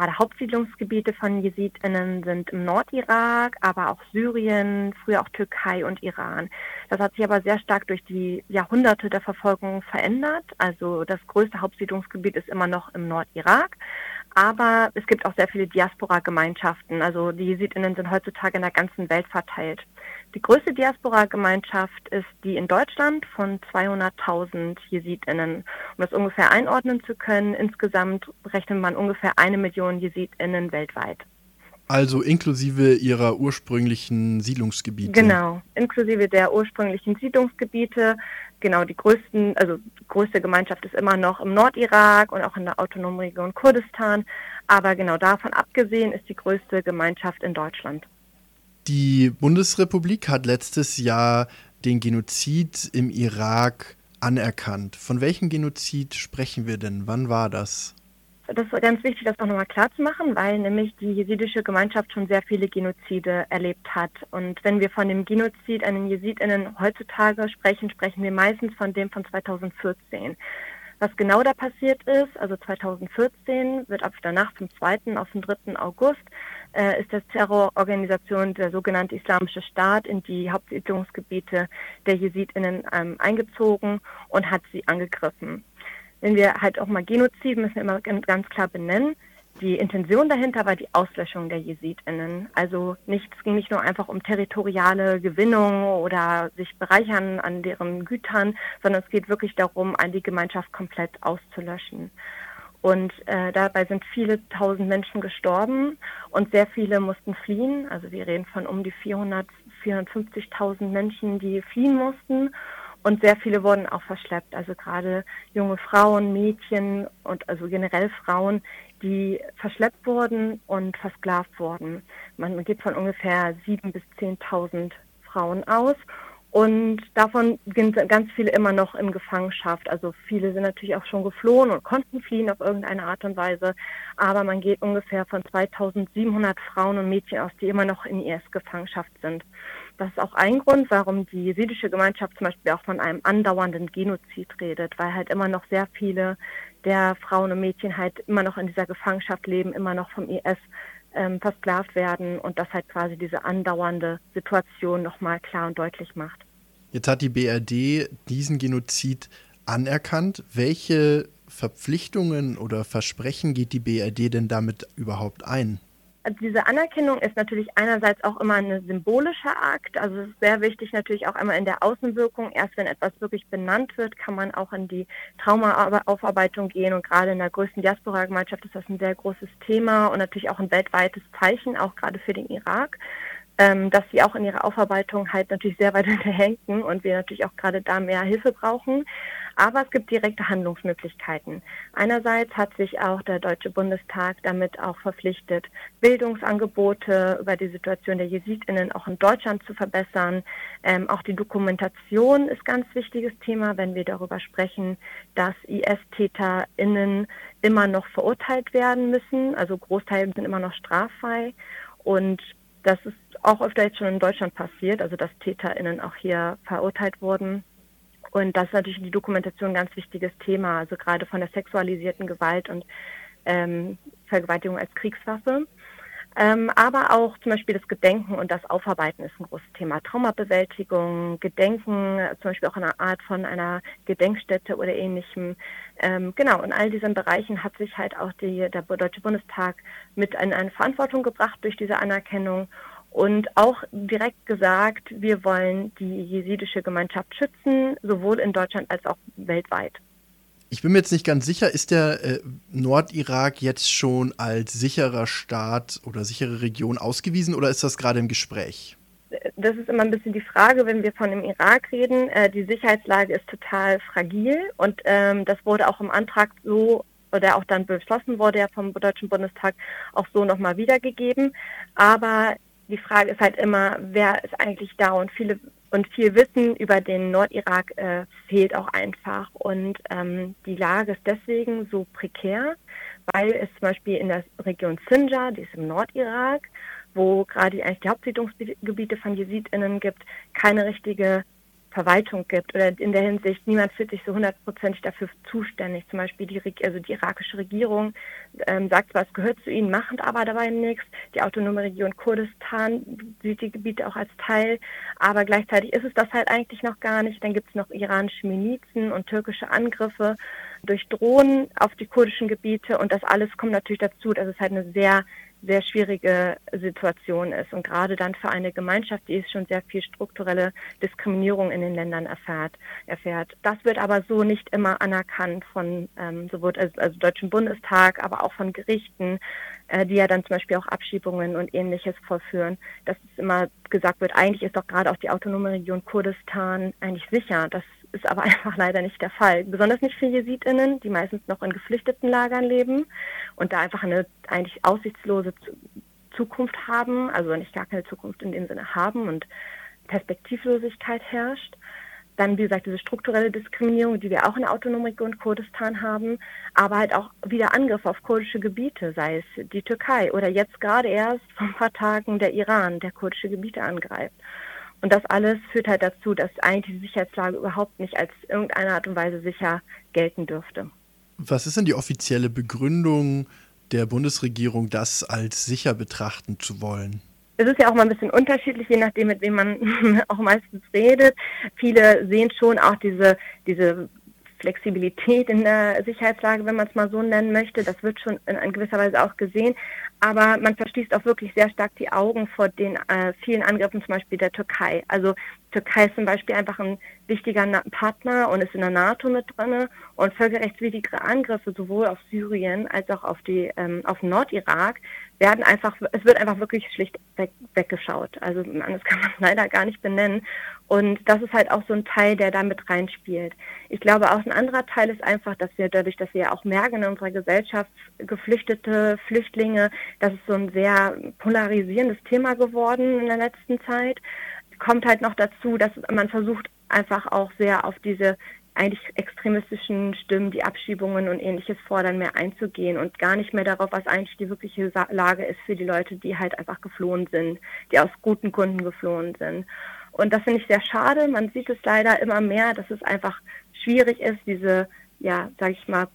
gerade Hauptsiedlungsgebiete von JesidInnen sind im Nordirak, aber auch Syrien, früher auch Türkei und Iran. Das hat sich aber sehr stark durch die Jahrhunderte der Verfolgung verändert. Also das größte Hauptsiedlungsgebiet ist immer noch im Nordirak. Aber es gibt auch sehr viele Diaspora-Gemeinschaften. Also die JesidInnen sind heutzutage in der ganzen Welt verteilt. Die größte Diaspora-Gemeinschaft ist die in Deutschland von 200.000 JesidInnen. Um das ungefähr einordnen zu können, insgesamt rechnet man ungefähr eine Million JesidInnen weltweit. Also inklusive ihrer ursprünglichen Siedlungsgebiete. Genau, inklusive der ursprünglichen Siedlungsgebiete. Genau, die größten, also die größte Gemeinschaft ist immer noch im Nordirak und auch in der autonomen Region Kurdistan. Aber genau davon abgesehen ist die größte Gemeinschaft in Deutschland. Die Bundesrepublik hat letztes Jahr den Genozid im Irak anerkannt. Von welchem Genozid sprechen wir denn? Wann war das? Das ist ganz wichtig, das auch nochmal klar zu machen, weil nämlich die jesidische Gemeinschaft schon sehr viele Genozide erlebt hat. Und wenn wir von dem Genozid an den Jesidinnen heutzutage sprechen, sprechen wir meistens von dem von 2014. Was genau da passiert ist, also 2014 wird ab der Nacht vom 2. auf den 3. August äh, ist der Terrororganisation der sogenannte Islamische Staat in die Hauptsiedlungsgebiete der Jesidinnen ähm, eingezogen und hat sie angegriffen. Wenn wir halt auch mal Genozid müssen wir immer ganz klar benennen. Die Intention dahinter war die Auslöschung der JesidInnen. Also nicht, es ging nicht nur einfach um territoriale Gewinnung oder sich bereichern an deren Gütern, sondern es geht wirklich darum, die Gemeinschaft komplett auszulöschen. Und äh, dabei sind viele tausend Menschen gestorben und sehr viele mussten fliehen. Also wir reden von um die 400, 450.000 Menschen, die fliehen mussten. Und sehr viele wurden auch verschleppt. Also gerade junge Frauen, Mädchen und also generell Frauen, die verschleppt wurden und versklavt wurden. Man geht von ungefähr sieben bis zehntausend Frauen aus. Und davon sind ganz viele immer noch in Gefangenschaft. Also viele sind natürlich auch schon geflohen und konnten fliehen auf irgendeine Art und Weise. Aber man geht ungefähr von 2700 Frauen und Mädchen aus, die immer noch in IS-Gefangenschaft sind. Das ist auch ein Grund, warum die jesidische Gemeinschaft zum Beispiel auch von einem andauernden Genozid redet, weil halt immer noch sehr viele der Frauen und Mädchen halt immer noch in dieser Gefangenschaft leben, immer noch vom IS ähm, versklavt werden und das halt quasi diese andauernde Situation nochmal klar und deutlich macht. Jetzt hat die BRD diesen Genozid anerkannt. Welche Verpflichtungen oder Versprechen geht die BRD denn damit überhaupt ein? Also diese Anerkennung ist natürlich einerseits auch immer ein symbolischer Akt. Also es ist sehr wichtig natürlich auch einmal in der Außenwirkung. Erst wenn etwas wirklich benannt wird, kann man auch in die Traumaaufarbeitung gehen. Und gerade in der größten Diaspora-Gemeinschaft ist das ein sehr großes Thema und natürlich auch ein weltweites Zeichen, auch gerade für den Irak ähm, dass sie auch in ihrer Aufarbeitung halt natürlich sehr weit hinterhängen und wir natürlich auch gerade da mehr Hilfe brauchen. Aber es gibt direkte Handlungsmöglichkeiten. Einerseits hat sich auch der Deutsche Bundestag damit auch verpflichtet, Bildungsangebote über die Situation der Jesidinnen auch in Deutschland zu verbessern. Ähm, auch die Dokumentation ist ganz wichtiges Thema, wenn wir darüber sprechen, dass IS-TäterInnen immer noch verurteilt werden müssen. Also Großteile sind immer noch straffrei. Und das ist auch öfter jetzt schon in Deutschland passiert, also dass TäterInnen auch hier verurteilt wurden. Und das ist natürlich die Dokumentation ein ganz wichtiges Thema, also gerade von der sexualisierten Gewalt und ähm, Vergewaltigung als Kriegswaffe. Ähm, aber auch zum Beispiel das Gedenken und das Aufarbeiten ist ein großes Thema. Traumabewältigung, Gedenken, zum Beispiel auch eine Art von einer Gedenkstätte oder ähnlichem. Ähm, genau, in all diesen Bereichen hat sich halt auch die, der Deutsche Bundestag mit in eine Verantwortung gebracht durch diese Anerkennung und auch direkt gesagt, wir wollen die jesidische Gemeinschaft schützen, sowohl in Deutschland als auch weltweit. Ich bin mir jetzt nicht ganz sicher, ist der äh, Nordirak jetzt schon als sicherer Staat oder sichere Region ausgewiesen oder ist das gerade im Gespräch? Das ist immer ein bisschen die Frage, wenn wir von dem Irak reden. Äh, die Sicherheitslage ist total fragil und ähm, das wurde auch im Antrag so oder auch dann beschlossen wurde ja vom Deutschen Bundestag auch so nochmal wiedergegeben. Aber die Frage ist halt immer, wer ist eigentlich da und viele und viel Wissen über den Nordirak äh, fehlt auch einfach. Und ähm, die Lage ist deswegen so prekär, weil es zum Beispiel in der Region Sinjar, die ist im Nordirak, wo gerade eigentlich die Hauptsiedlungsgebiete von JesidInnen gibt, keine richtige Verwaltung gibt oder in der Hinsicht, niemand fühlt sich so hundertprozentig dafür zuständig. Zum Beispiel die, also die irakische Regierung ähm, sagt zwar, es gehört zu ihnen, macht aber dabei nichts. Die autonome Region Kurdistan sieht die Gebiete auch als Teil, aber gleichzeitig ist es das halt eigentlich noch gar nicht. Dann gibt es noch iranische Milizen und türkische Angriffe durch Drohnen auf die kurdischen Gebiete und das alles kommt natürlich dazu, dass es halt eine sehr sehr schwierige Situation ist. Und gerade dann für eine Gemeinschaft, die schon sehr viel strukturelle Diskriminierung in den Ländern erfährt. erfährt. Das wird aber so nicht immer anerkannt von ähm, sowohl also, also Deutschen Bundestag, aber auch von Gerichten, äh, die ja dann zum Beispiel auch Abschiebungen und ähnliches vollführen, dass es immer gesagt wird, eigentlich ist doch gerade auch die autonome Region Kurdistan eigentlich sicher. Das ist aber einfach leider nicht der Fall. Besonders nicht für JesidInnen, die meistens noch in geflüchteten Lagern leben und da einfach eine eigentlich aussichtslose Zukunft haben, also nicht gar keine Zukunft in dem Sinne haben und Perspektivlosigkeit herrscht. Dann, wie gesagt, diese strukturelle Diskriminierung, die wir auch in autonomen Region Kurdistan haben, aber halt auch wieder Angriffe auf kurdische Gebiete, sei es die Türkei oder jetzt gerade erst vor ein paar Tagen der Iran, der kurdische Gebiete angreift. Und das alles führt halt dazu, dass eigentlich die Sicherheitslage überhaupt nicht als irgendeine Art und Weise sicher gelten dürfte. Was ist denn die offizielle Begründung der Bundesregierung, das als sicher betrachten zu wollen? Es ist ja auch mal ein bisschen unterschiedlich, je nachdem, mit wem man auch meistens redet. Viele sehen schon auch diese, diese Flexibilität in der Sicherheitslage, wenn man es mal so nennen möchte. Das wird schon in gewisser Weise auch gesehen. Aber man verschließt auch wirklich sehr stark die Augen vor den äh, vielen Angriffen, zum Beispiel der Türkei. Also Türkei ist zum Beispiel einfach ein wichtiger Partner und ist in der NATO mit drin und völkerrechtswidrige Angriffe sowohl auf Syrien als auch auf die ähm, auf Nordirak werden einfach es wird einfach wirklich schlicht weg, weggeschaut. Also das kann man leider gar nicht benennen und das ist halt auch so ein Teil, der da mit reinspielt. Ich glaube auch ein anderer Teil ist einfach, dass wir dadurch, dass wir auch merken in unserer Gesellschaft Geflüchtete, Flüchtlinge, das ist so ein sehr polarisierendes Thema geworden in der letzten Zeit kommt halt noch dazu, dass man versucht einfach auch sehr auf diese eigentlich extremistischen Stimmen, die Abschiebungen und ähnliches fordern, mehr einzugehen und gar nicht mehr darauf, was eigentlich die wirkliche Lage ist für die Leute, die halt einfach geflohen sind, die aus guten Gründen geflohen sind. Und das finde ich sehr schade. Man sieht es leider immer mehr, dass es einfach schwierig ist, diese, ja, sage ich mal,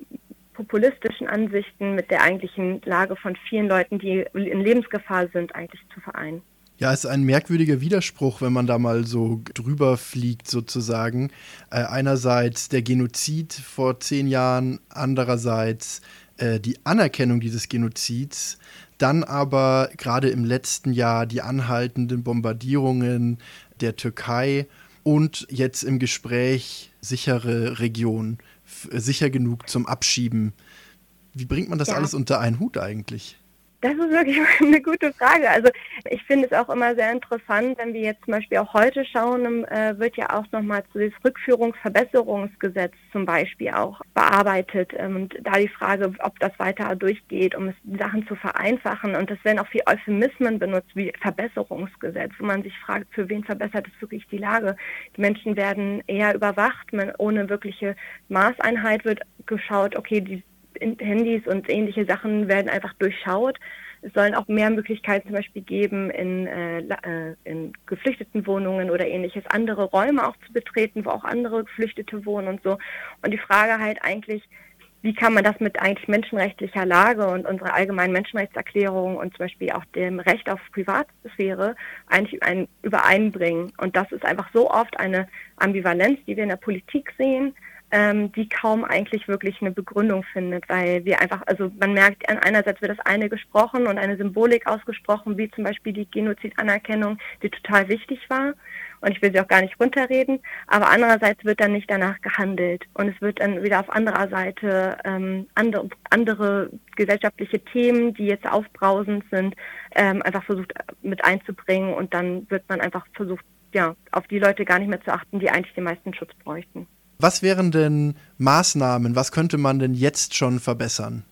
populistischen Ansichten mit der eigentlichen Lage von vielen Leuten, die in Lebensgefahr sind, eigentlich zu vereinen. Ja, es ist ein merkwürdiger Widerspruch, wenn man da mal so drüber fliegt, sozusagen. Äh, einerseits der Genozid vor zehn Jahren, andererseits äh, die Anerkennung dieses Genozids, dann aber gerade im letzten Jahr die anhaltenden Bombardierungen der Türkei und jetzt im Gespräch sichere Region, sicher genug zum Abschieben. Wie bringt man das ja. alles unter einen Hut eigentlich? Das ist wirklich eine gute Frage. Also ich finde es auch immer sehr interessant, wenn wir jetzt zum Beispiel auch heute schauen, äh, wird ja auch nochmal zu das Rückführungsverbesserungsgesetz zum Beispiel auch bearbeitet. Ähm, und da die Frage, ob das weiter durchgeht, um es, die Sachen zu vereinfachen. Und es werden auch viel Euphemismen benutzt wie Verbesserungsgesetz, wo man sich fragt, für wen verbessert es wirklich die Lage. Die Menschen werden eher überwacht, man, ohne wirkliche Maßeinheit wird geschaut, okay, die Handys und ähnliche Sachen werden einfach durchschaut. Es sollen auch mehr Möglichkeiten zum Beispiel geben, in, äh, äh, in geflüchteten Wohnungen oder ähnliches andere Räume auch zu betreten, wo auch andere Geflüchtete wohnen und so. Und die Frage halt eigentlich, wie kann man das mit eigentlich menschenrechtlicher Lage und unserer allgemeinen Menschenrechtserklärung und zum Beispiel auch dem Recht auf Privatsphäre eigentlich ein, übereinbringen. Und das ist einfach so oft eine Ambivalenz, die wir in der Politik sehen, ähm, die kaum eigentlich wirklich eine Begründung findet, weil wir einfach, also man merkt, einerseits wird das eine gesprochen und eine Symbolik ausgesprochen, wie zum Beispiel die Genozidanerkennung, die total wichtig war. Und ich will sie auch gar nicht runterreden, aber andererseits wird dann nicht danach gehandelt und es wird dann wieder auf anderer Seite ähm, andere, andere gesellschaftliche Themen, die jetzt aufbrausend sind, ähm, einfach versucht mit einzubringen und dann wird man einfach versucht, ja, auf die Leute gar nicht mehr zu achten, die eigentlich den meisten Schutz bräuchten. Was wären denn Maßnahmen, was könnte man denn jetzt schon verbessern?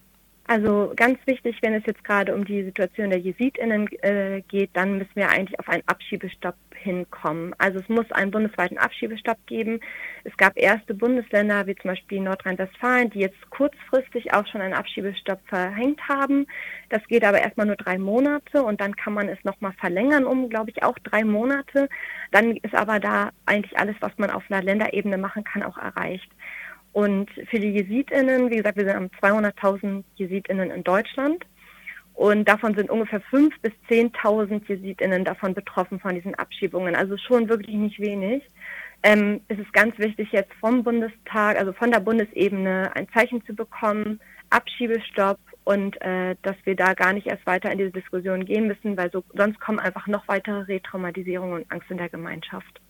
Also ganz wichtig, wenn es jetzt gerade um die Situation der Jesidinnen äh, geht, dann müssen wir eigentlich auf einen Abschiebestopp hinkommen. Also es muss einen bundesweiten Abschiebestopp geben. Es gab erste Bundesländer, wie zum Beispiel Nordrhein-Westfalen, die jetzt kurzfristig auch schon einen Abschiebestopp verhängt haben. Das geht aber erstmal nur drei Monate und dann kann man es nochmal verlängern um, glaube ich, auch drei Monate. Dann ist aber da eigentlich alles, was man auf einer Länderebene machen kann, auch erreicht. Und für die Jesidinnen, wie gesagt, wir sind am 200.000 Jesidinnen in Deutschland. Und davon sind ungefähr 5.000 bis 10.000 Jesidinnen davon betroffen von diesen Abschiebungen. Also schon wirklich nicht wenig. Ähm, es ist ganz wichtig, jetzt vom Bundestag, also von der Bundesebene ein Zeichen zu bekommen, Abschiebestopp und äh, dass wir da gar nicht erst weiter in diese Diskussion gehen müssen, weil so, sonst kommen einfach noch weitere Retraumatisierungen und Angst in der Gemeinschaft.